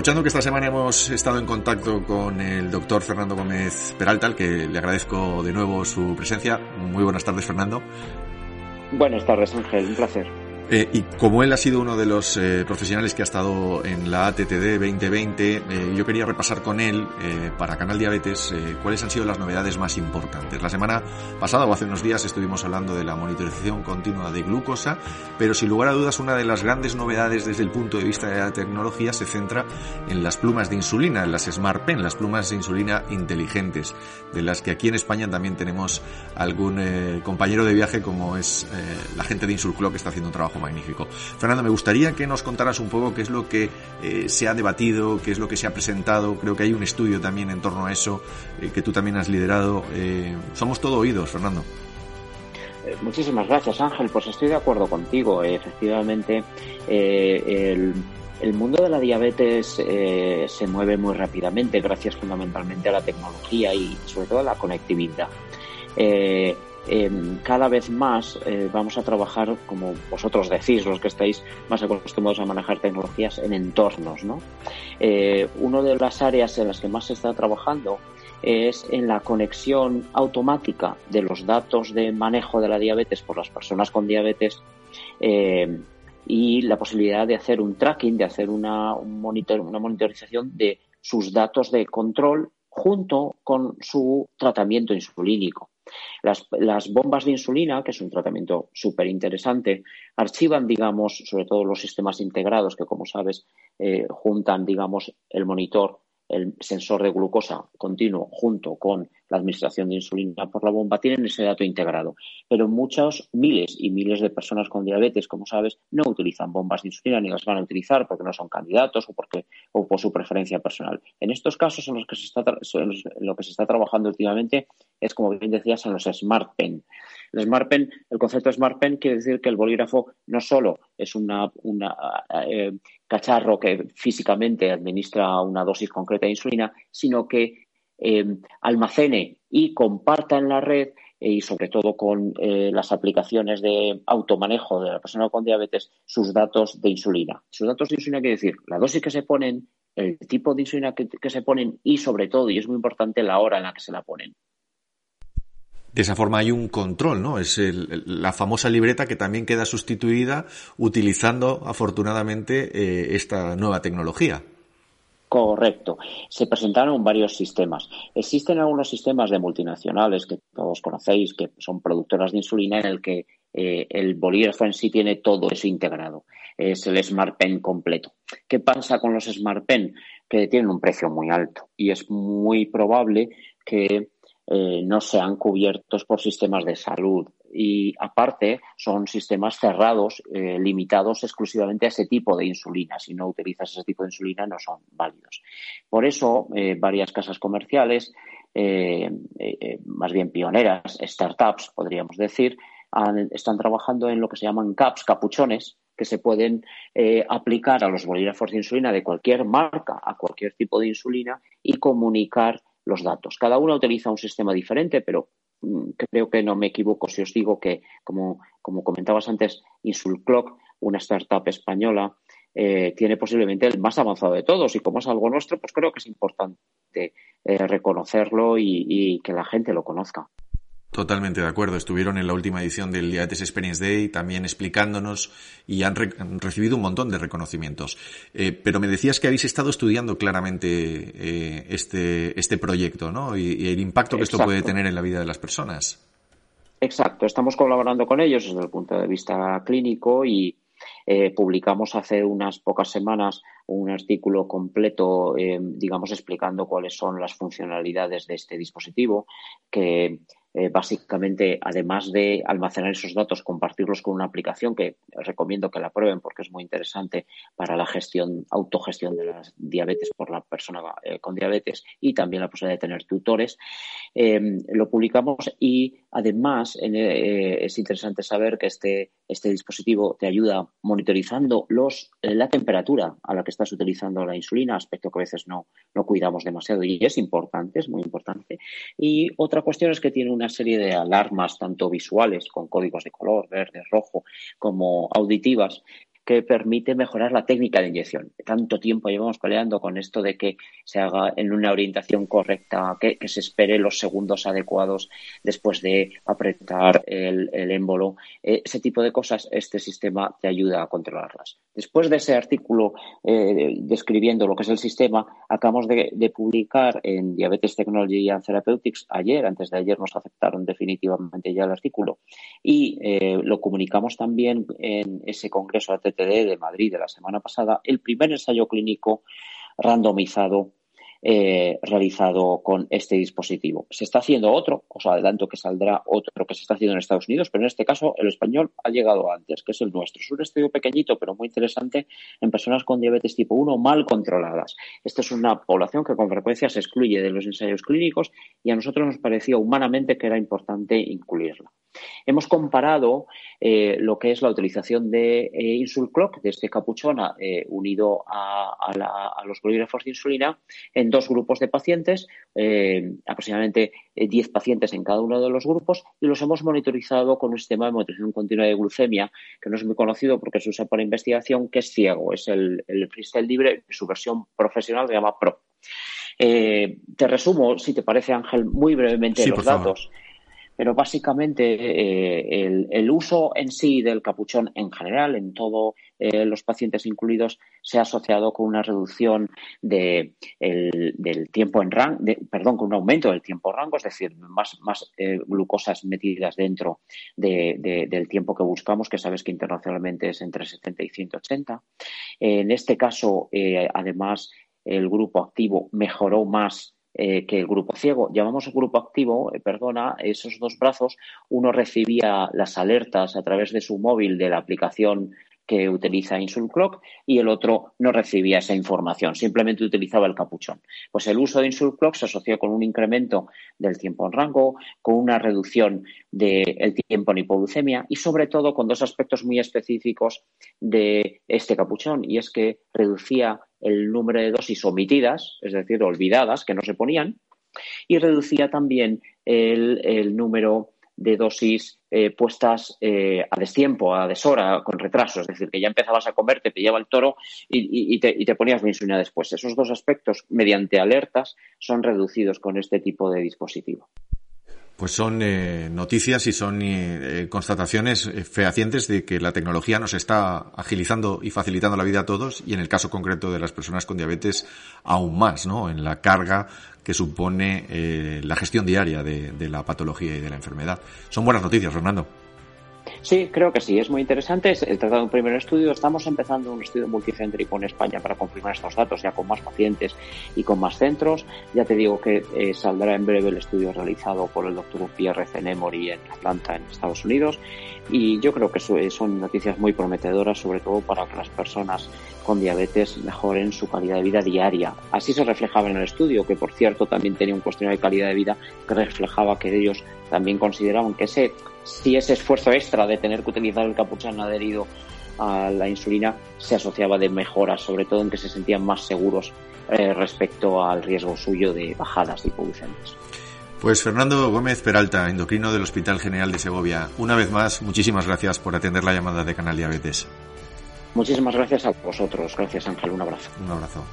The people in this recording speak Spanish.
Aprovechando que esta semana hemos estado en contacto con el doctor Fernando Gómez Peralta, al que le agradezco de nuevo su presencia. Muy buenas tardes, Fernando. Buenas tardes, Ángel. Un placer. Eh, y como él ha sido uno de los eh, profesionales que ha estado en la ATTD 2020, eh, yo quería repasar con él, para Canal Diabetes, cuáles han sido las novedades más importantes. La semana pasada o hace unos días estuvimos hablando de la monitorización continua de glucosa, pero sin lugar a dudas una de las grandes novedades desde el punto de vista de la tecnología se centra en las plumas de insulina, en las Smart Pen, las plumas de insulina inteligentes, de las que aquí en España también tenemos algún compañero de viaje como es la gente de Insulclo que está haciendo un trabajo magnífico. Fernando, me gustaría que nos contaras un poco qué es lo que eh, se ha debatido, qué es lo que se ha presentado. Creo que hay un estudio también en torno a eso eh, que tú también has liderado. Eh, somos todo oídos, Fernando. Muchísimas gracias, Ángel. Pues estoy de acuerdo contigo. Efectivamente, el, el, mundo de la diabetes se mueve muy rápidamente gracias fundamentalmente a la tecnología y sobre todo a la conectividad. Em, cada vez más eh, vamos a trabajar, como vosotros decís, los que estáis más acostumbrados a manejar tecnologías, en entornos. ¿no? Eh, una de las áreas en las que más se está trabajando es en la conexión automática de los datos de manejo de la diabetes por las personas con diabetes em, y la posibilidad de hacer un tracking, de hacer una, una monitorización de sus datos de control junto con su tratamiento insulínico. Las, bombas de insulina, que es un tratamiento súper interesante, archivan, digamos, sobre todo los sistemas integrados que, como sabes, eh, juntan, digamos, el monitor el sensor de glucosa continuo junto con la administración de insulina por la bomba tienen ese dato integrado. Pero muchos, miles y miles de personas con diabetes, como sabes, no utilizan bombas de insulina ni las van a utilizar porque no son candidatos o, porque, o por su preferencia personal. En estos casos en los que se está, en lo que se está trabajando últimamente es, como bien decías, en los Smart Pen. El Smart Pen, el concepto Smart Pen quiere decir que el bolígrafo no solo es una, eh, cacharro que físicamente administra una dosis concreta de insulina, sino que eh, almacene y comparta en la red eh, y sobre todo con las aplicaciones de automanejo de la persona con diabetes sus datos de insulina. Sus datos de insulina quiere decir la dosis que se ponen, el tipo de insulina que se ponen y sobre todo, y es muy importante, la hora en la que se la ponen. De esa forma hay un control, ¿no? Es la famosa libreta que también queda sustituida utilizando afortunadamente eh, esta nueva tecnología. Correcto. Se presentaron varios sistemas. Existen algunos sistemas de multinacionales que todos conocéis, que son productoras de insulina, en el que eh, el bolígrafo en sí tiene todo eso integrado. Es el Smart Pen completo. ¿Qué pasa con los Smart Pen? Que tienen un precio muy alto y es muy probable que eh, no sean cubiertos por sistemas de salud. Y aparte, son sistemas cerrados, eh, limitados exclusivamente a ese tipo de insulina. Si no utilizas ese tipo de insulina, no son válidos. Por eso, eh, varias casas comerciales, más bien pioneras, startups, podríamos decir, están trabajando en lo que se llaman CAPS, capuchones, que se pueden aplicar a los bolígrafos de insulina de cualquier marca, a cualquier tipo de insulina y comunicar los datos. Cada uno utiliza un sistema diferente, pero mm, creo que no me equivoco si os digo que, como, como comentabas antes, Insulclock, una startup española, eh, tiene posiblemente el más avanzado de todos y como es algo nuestro, pues creo que es importante eh, reconocerlo y que la gente lo conozca. Totalmente de acuerdo. Estuvieron en la última edición del Diabetes Experience Day también explicándonos y han, recibido un montón de reconocimientos. Eh, pero me decías que habéis estado estudiando claramente eh, este, este proyecto ¿no? Y, el impacto que esto puede tener en la vida de las personas. Exacto. Estamos colaborando con ellos desde el punto de vista clínico y eh, publicamos hace unas pocas semanas un artículo completo, eh, digamos, explicando cuáles son las funcionalidades de este dispositivo, que eh, básicamente, además de almacenar esos datos, compartirlos con una aplicación que recomiendo que la prueben porque es muy interesante para la gestión, autogestión de la diabetes por la persona eh, con diabetes y también la posibilidad de tener tutores. Eh, lo publicamos y además es interesante saber que este, este dispositivo te ayuda monitorizando los, la temperatura a la que estás utilizando la insulina, aspecto que a veces no, no cuidamos demasiado y es importante, es muy importante. Y otra cuestión es que tiene un una serie de alarmas, tanto visuales, con códigos de color, verde, rojo, como auditivas, que permite mejorar la técnica de inyección. Tanto tiempo llevamos peleando con esto de que se haga en una orientación correcta, que, se espere los segundos adecuados después de apretar el, el émbolo. Eh, ese tipo de cosas, este sistema te ayuda a controlarlas. Después de ese artículo eh, describiendo lo que es el sistema, acabamos de, publicar en Diabetes Technology and Therapeutics ayer, antes de ayer nos aceptaron definitivamente ya el artículo, y eh, lo comunicamos también en ese congreso ATTD de Madrid de la semana pasada, el primer ensayo clínico randomizado eh, realizado con este dispositivo. Se está haciendo otro, os adelanto que saldrá otro que se está haciendo en Estados Unidos, pero en este caso el español ha llegado antes, que es el nuestro. Es un estudio pequeñito, pero muy interesante en personas con diabetes tipo 1 mal controladas. Esta es una población que con frecuencia se excluye de los ensayos clínicos y a nosotros nos pareció humanamente que era importante incluirla. Hemos comparado eh, lo que es la utilización de eh, Insulclock, de este capuchón eh, unido a, los bolígrafos de insulina, en dos grupos de pacientes, aproximadamente 10 pacientes en cada uno de los grupos, y los hemos monitorizado con un sistema de monitorización continua de glucemia, que no es muy conocido porque se usa para investigación, que es ciego, es el, el freestyle libre, su versión profesional se llama PRO. te resumo, si te parece, Ángel, muy brevemente los datos pero básicamente eh, el, uso en sí del capuchón en general, en todos eh, los pacientes incluidos, se ha asociado con una reducción de del tiempo en rango, perdón, con un aumento del tiempo rango, es decir, más, más eh, glucosas metidas dentro del tiempo que buscamos, que sabes que internacionalmente es entre 70 y 180. En este caso, además, el grupo activo mejoró más eh, que el grupo ciego. Llamamos grupo activo, eh, perdona, esos dos brazos, uno recibía las alertas a través de su móvil de la aplicación que utiliza Clock y el otro no recibía esa información, simplemente utilizaba el capuchón. Pues el uso de Clock se asocia con un incremento del tiempo en rango, con una reducción del tiempo en hipoglucemia y sobre todo con dos aspectos muy específicos de este capuchón y es que reducía el número de dosis omitidas, es decir, olvidadas, que no se ponían, y reducía también el, número de dosis eh, puestas eh, a destiempo, a deshora, con retraso. Es decir, que ya empezabas a comer, te pillaba el toro y, te, y, te, ponías la insulina después. Esos dos aspectos, mediante alertas, son reducidos con este tipo de dispositivo pues son eh, noticias y son eh, constataciones eh, fehacientes de que la tecnología nos está agilizando y facilitando la vida a todos y en el caso concreto de las personas con diabetes aún más, ¿no? En la carga que supone la gestión diaria de, de la patología y de la enfermedad. Son buenas noticias, Fernando. Sí, creo que sí, es muy interesante. El tratado de un primer estudio. Estamos empezando un estudio multicéntrico en España para confirmar estos datos, ya con más pacientes y con más centros. Ya te digo que eh, saldrá en breve el estudio realizado por el doctor Pierre Cenemory en Atlanta, en Estados Unidos. Y yo creo que son noticias muy prometedoras, sobre todo para que las personas con diabetes mejoren su calidad de vida diaria. Así se reflejaba en el estudio, que por cierto también tenía un cuestionario de calidad de vida que reflejaba que ellos también consideraban que ese si ese esfuerzo extra de tener que utilizar el capuchón adherido a la insulina se asociaba de mejoras, sobre todo en que se sentían más seguros eh, respecto al riesgo suyo de bajadas hipoglucemias. Pues Fernando Gómez Peralta, endocrino del Hospital General de Segovia, una vez más, muchísimas gracias por atender la llamada de Canal Diabetes. Muchísimas gracias a vosotros. Gracias Ángel, un abrazo. Un abrazo.